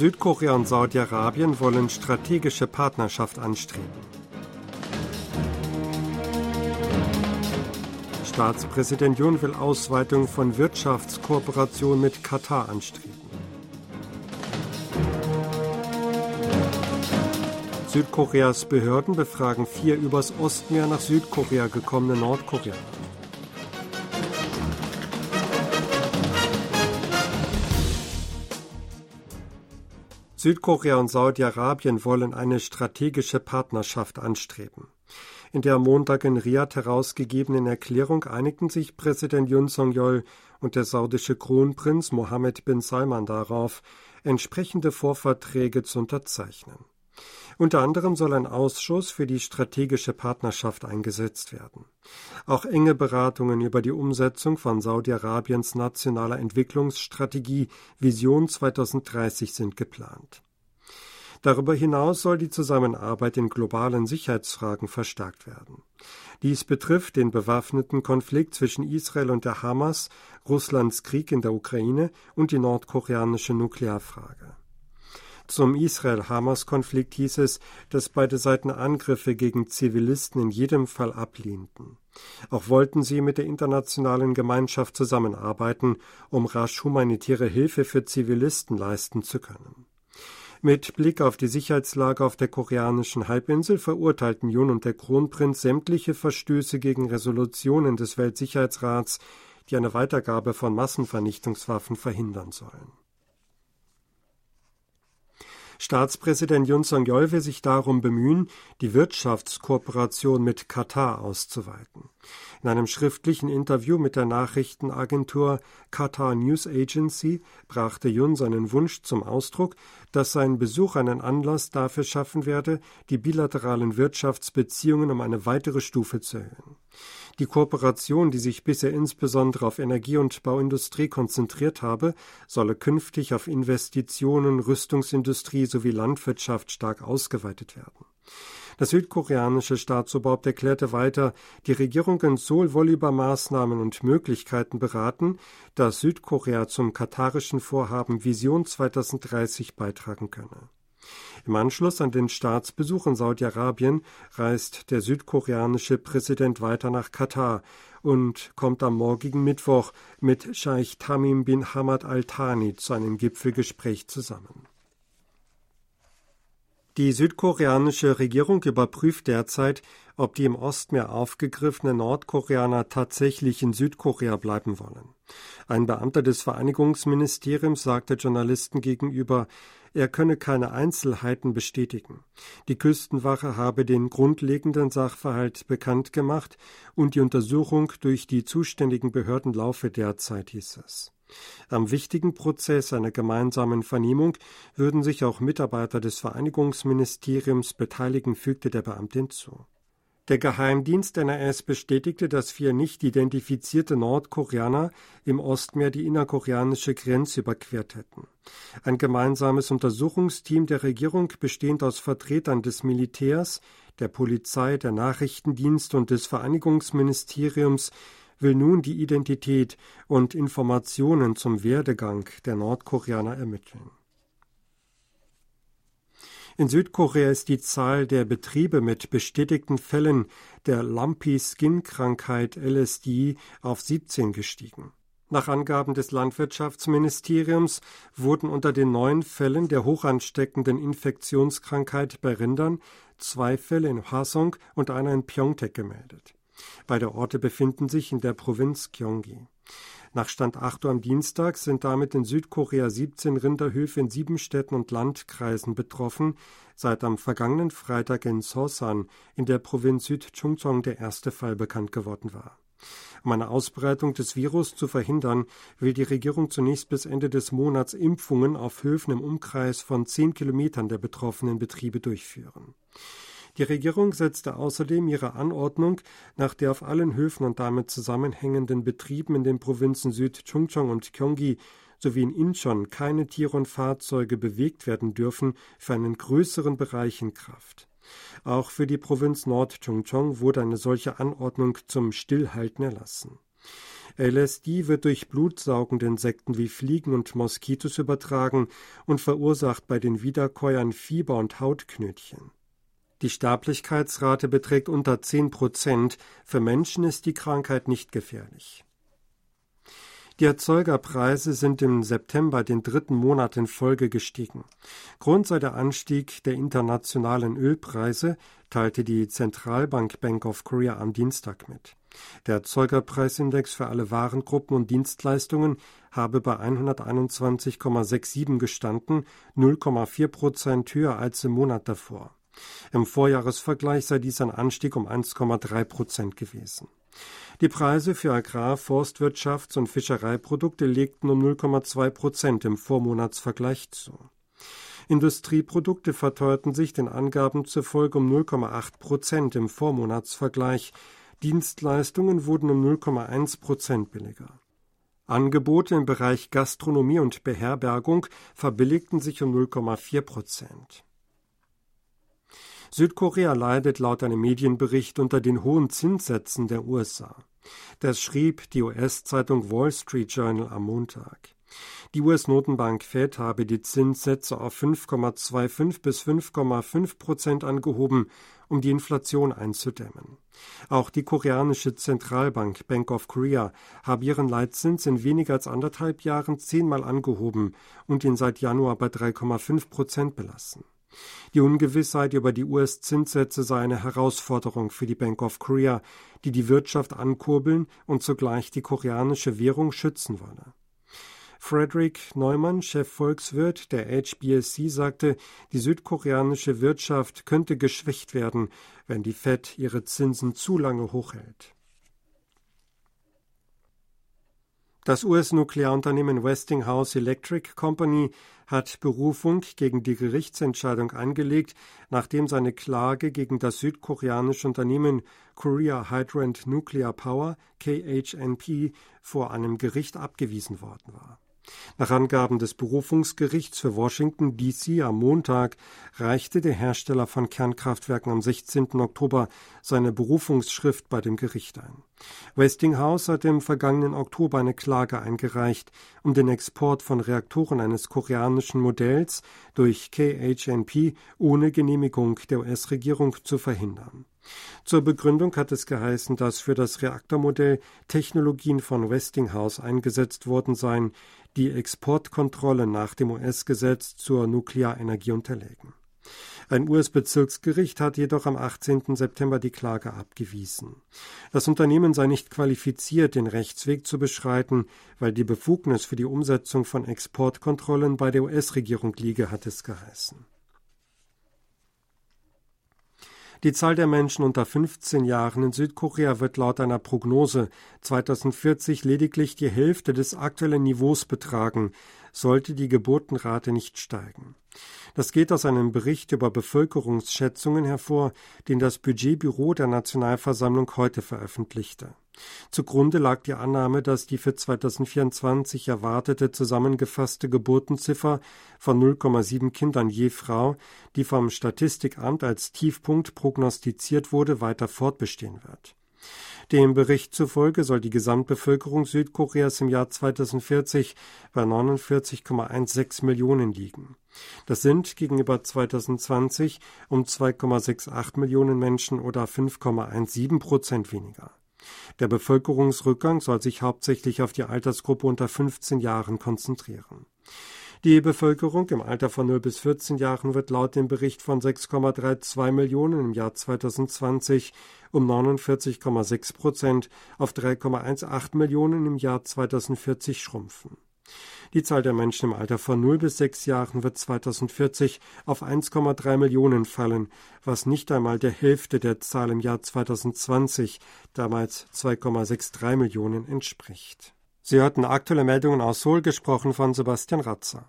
Südkorea und Saudi-Arabien wollen strategische Partnerschaft anstreben. Staatspräsident Jun will Ausweitung von Wirtschaftskooperation mit Katar anstreben. Südkoreas Behörden befragen vier übers Ostmeer nach Südkorea gekommene Nordkoreaner. Südkorea und Saudi-Arabien wollen eine strategische Partnerschaft anstreben. In der am Montag in Riyadh herausgegebenen Erklärung einigten sich Präsident Yun Song-yeol und der saudische Kronprinz Mohammed bin Salman darauf, entsprechende Vorverträge zu unterzeichnen. Unter anderem soll ein Ausschuss für die strategische Partnerschaft eingesetzt werden. Auch enge Beratungen über die Umsetzung von Saudi-Arabiens nationaler Entwicklungsstrategie Vision 2030 sind geplant. Darüber hinaus soll die Zusammenarbeit in globalen Sicherheitsfragen verstärkt werden. Dies betrifft den bewaffneten Konflikt zwischen Israel und der Hamas, Russlands Krieg in der Ukraine und die nordkoreanische Nuklearfrage. Zum Israel-Hamas-Konflikt hieß es, dass beide Seiten Angriffe gegen Zivilisten in jedem Fall ablehnten. Auch wollten sie mit der internationalen Gemeinschaft zusammenarbeiten, um rasch humanitäre Hilfe für Zivilisten leisten zu können. Mit Blick auf die Sicherheitslage auf der koreanischen Halbinsel verurteilten Jun und der Kronprinz sämtliche Verstöße gegen Resolutionen des Weltsicherheitsrats, die eine Weitergabe von Massenvernichtungswaffen verhindern sollen. Staatspräsident Yun Song-yeol will sich darum bemühen, die Wirtschaftskooperation mit Katar auszuweiten. In einem schriftlichen Interview mit der Nachrichtenagentur Qatar News Agency brachte Yun seinen Wunsch zum Ausdruck, dass sein Besuch einen Anlass dafür schaffen werde, die bilateralen Wirtschaftsbeziehungen um eine weitere Stufe zu erhöhen. Die Kooperation, die sich bisher insbesondere auf Energie- und Bauindustrie konzentriert habe, solle künftig auf Investitionen, Rüstungsindustrie sowie Landwirtschaft stark ausgeweitet werden. Das südkoreanische Staatsoberhaupt erklärte weiter, die Regierung in Seoul wolle über Maßnahmen und Möglichkeiten beraten, dass Südkorea zum katarischen Vorhaben Vision 2030 beitragen könne. Im Anschluss an den Staatsbesuch in Saudi-Arabien reist der südkoreanische Präsident weiter nach Katar und kommt am morgigen Mittwoch mit Scheich Tamim bin Hamad al-Thani zu einem Gipfelgespräch zusammen. Die südkoreanische Regierung überprüft derzeit, ob die im Ostmeer aufgegriffenen Nordkoreaner tatsächlich in Südkorea bleiben wollen. Ein Beamter des Vereinigungsministeriums sagte Journalisten gegenüber, er könne keine Einzelheiten bestätigen. Die Küstenwache habe den grundlegenden Sachverhalt bekannt gemacht und die Untersuchung durch die zuständigen Behörden laufe derzeit, hieß es. Am wichtigen Prozess einer gemeinsamen Vernehmung würden sich auch Mitarbeiter des Vereinigungsministeriums beteiligen, fügte der Beamtin zu. Der Geheimdienst NRS bestätigte, dass vier nicht identifizierte Nordkoreaner im Ostmeer die innerkoreanische Grenze überquert hätten. Ein gemeinsames Untersuchungsteam der Regierung, bestehend aus Vertretern des Militärs, der Polizei, der Nachrichtendienst und des Vereinigungsministeriums, will nun die Identität und Informationen zum Werdegang der Nordkoreaner ermitteln. In Südkorea ist die Zahl der Betriebe mit bestätigten Fällen der Lumpy Skin Krankheit LSD auf 17 gestiegen. Nach Angaben des Landwirtschaftsministeriums wurden unter den neun Fällen der hochansteckenden Infektionskrankheit bei Rindern zwei Fälle in Hwasong und einer in Pyeongtaek gemeldet. Beide Orte befinden sich in der Provinz Gyeonggi. Nach Stand 8 Uhr am Dienstag sind damit in Südkorea 17 Rinderhöfe in sieben Städten und Landkreisen betroffen, seit am vergangenen Freitag in Sosan in der Provinz Südchungcheong der erste Fall bekannt geworden war. Um eine Ausbreitung des Virus zu verhindern, will die Regierung zunächst bis Ende des Monats Impfungen auf Höfen im Umkreis von zehn Kilometern der betroffenen Betriebe durchführen. Die Regierung setzte außerdem ihre Anordnung, nach der auf allen Höfen und damit zusammenhängenden Betrieben in den Provinzen Süd-Chungcheong und Gyeonggi sowie in Incheon keine Tiere und Fahrzeuge bewegt werden dürfen, für einen größeren Bereich in Kraft. Auch für die Provinz Nord-Chungcheong wurde eine solche Anordnung zum Stillhalten erlassen. LSD wird durch blutsaugende Insekten wie Fliegen und Moskitos übertragen und verursacht bei den Wiederkäuern Fieber und Hautknötchen. Die Sterblichkeitsrate beträgt unter 10 Prozent. Für Menschen ist die Krankheit nicht gefährlich. Die Erzeugerpreise sind im September den dritten Monat in Folge gestiegen. Grund sei der Anstieg der internationalen Ölpreise, teilte die Zentralbank Bank of Korea am Dienstag mit. Der Erzeugerpreisindex für alle Warengruppen und Dienstleistungen habe bei 121,67 gestanden, 0,4 Prozent höher als im Monat davor. Im Vorjahresvergleich sei dies ein Anstieg um 1,3 Prozent gewesen. Die Preise für Agrar-, Forstwirtschafts- und Fischereiprodukte legten um 0,2 Prozent im Vormonatsvergleich zu. Industrieprodukte verteuerten sich den Angaben zufolge um 0,8 Prozent im Vormonatsvergleich. Dienstleistungen wurden um 0,1 Prozent billiger. Angebote im Bereich Gastronomie und Beherbergung verbilligten sich um 0,4 Prozent. Südkorea leidet laut einem Medienbericht unter den hohen Zinssätzen der USA. Das schrieb die US-Zeitung Wall Street Journal am Montag. Die US-Notenbank Fed habe die Zinssätze auf 5,25 bis 5,5 Prozent angehoben, um die Inflation einzudämmen. Auch die koreanische Zentralbank Bank of Korea habe ihren Leitzins in weniger als anderthalb Jahren zehnmal angehoben und ihn seit Januar bei 3,5 Prozent belassen. Die Ungewissheit über die US-Zinssätze sei eine Herausforderung für die Bank of Korea, die die Wirtschaft ankurbeln und zugleich die koreanische Währung schützen wolle. Frederick Neumann, Chefvolkswirt der HBSC, sagte, die südkoreanische Wirtschaft könnte geschwächt werden, wenn die Fed ihre Zinsen zu lange hochhält. Das US-Nuklearunternehmen Westinghouse Electric Company hat Berufung gegen die Gerichtsentscheidung eingelegt, nachdem seine Klage gegen das südkoreanische Unternehmen Korea Hydro and Nuclear Power KHNP vor einem Gericht abgewiesen worden war. Nach Angaben des Berufungsgerichts für Washington DC am Montag reichte der Hersteller von Kernkraftwerken am 16. Oktober seine Berufungsschrift bei dem Gericht ein. Westinghouse hat im vergangenen Oktober eine Klage eingereicht, um den Export von Reaktoren eines koreanischen Modells durch KHNP ohne Genehmigung der US-Regierung zu verhindern. Zur Begründung hat es geheißen, dass für das Reaktormodell Technologien von Westinghouse eingesetzt worden seien, die Exportkontrolle nach dem US-Gesetz zur Nuklearenergie unterlägen. Ein US-Bezirksgericht hat jedoch am 18. September die Klage abgewiesen. Das Unternehmen sei nicht qualifiziert, den Rechtsweg zu beschreiten, weil die Befugnis für die Umsetzung von Exportkontrollen bei der US-Regierung liege, hat es geheißen. Die Zahl der Menschen unter 15 Jahren in Südkorea wird laut einer Prognose 2040 lediglich die Hälfte des aktuellen Niveaus betragen, sollte die Geburtenrate nicht steigen. Das geht aus einem Bericht über Bevölkerungsschätzungen hervor, den das Budgetbüro der Nationalversammlung heute veröffentlichte. Zugrunde lag die Annahme, dass die für 2024 erwartete zusammengefasste Geburtenziffer von 0,7 Kindern je Frau, die vom Statistikamt als Tiefpunkt prognostiziert wurde, weiter fortbestehen wird. Dem Bericht zufolge soll die Gesamtbevölkerung Südkoreas im Jahr 2040 bei 49,16 Millionen liegen. Das sind gegenüber 2020 um 2,68 Millionen Menschen oder 5,17 Prozent weniger. Der Bevölkerungsrückgang soll sich hauptsächlich auf die Altersgruppe unter 15 Jahren konzentrieren. Die Bevölkerung im Alter von 0 bis 14 Jahren wird laut dem Bericht von 6,32 Millionen im Jahr 2020 um 49,6 Prozent auf 3,18 Millionen im Jahr 2040 schrumpfen. Die Zahl der Menschen im Alter von 0 bis 6 Jahren wird 2040 auf 1,3 Millionen fallen, was nicht einmal der Hälfte der Zahl im Jahr 2020, damals 2,63 Millionen, entspricht. Sie hörten aktuelle Meldungen aus Seoul, gesprochen von Sebastian Ratzer.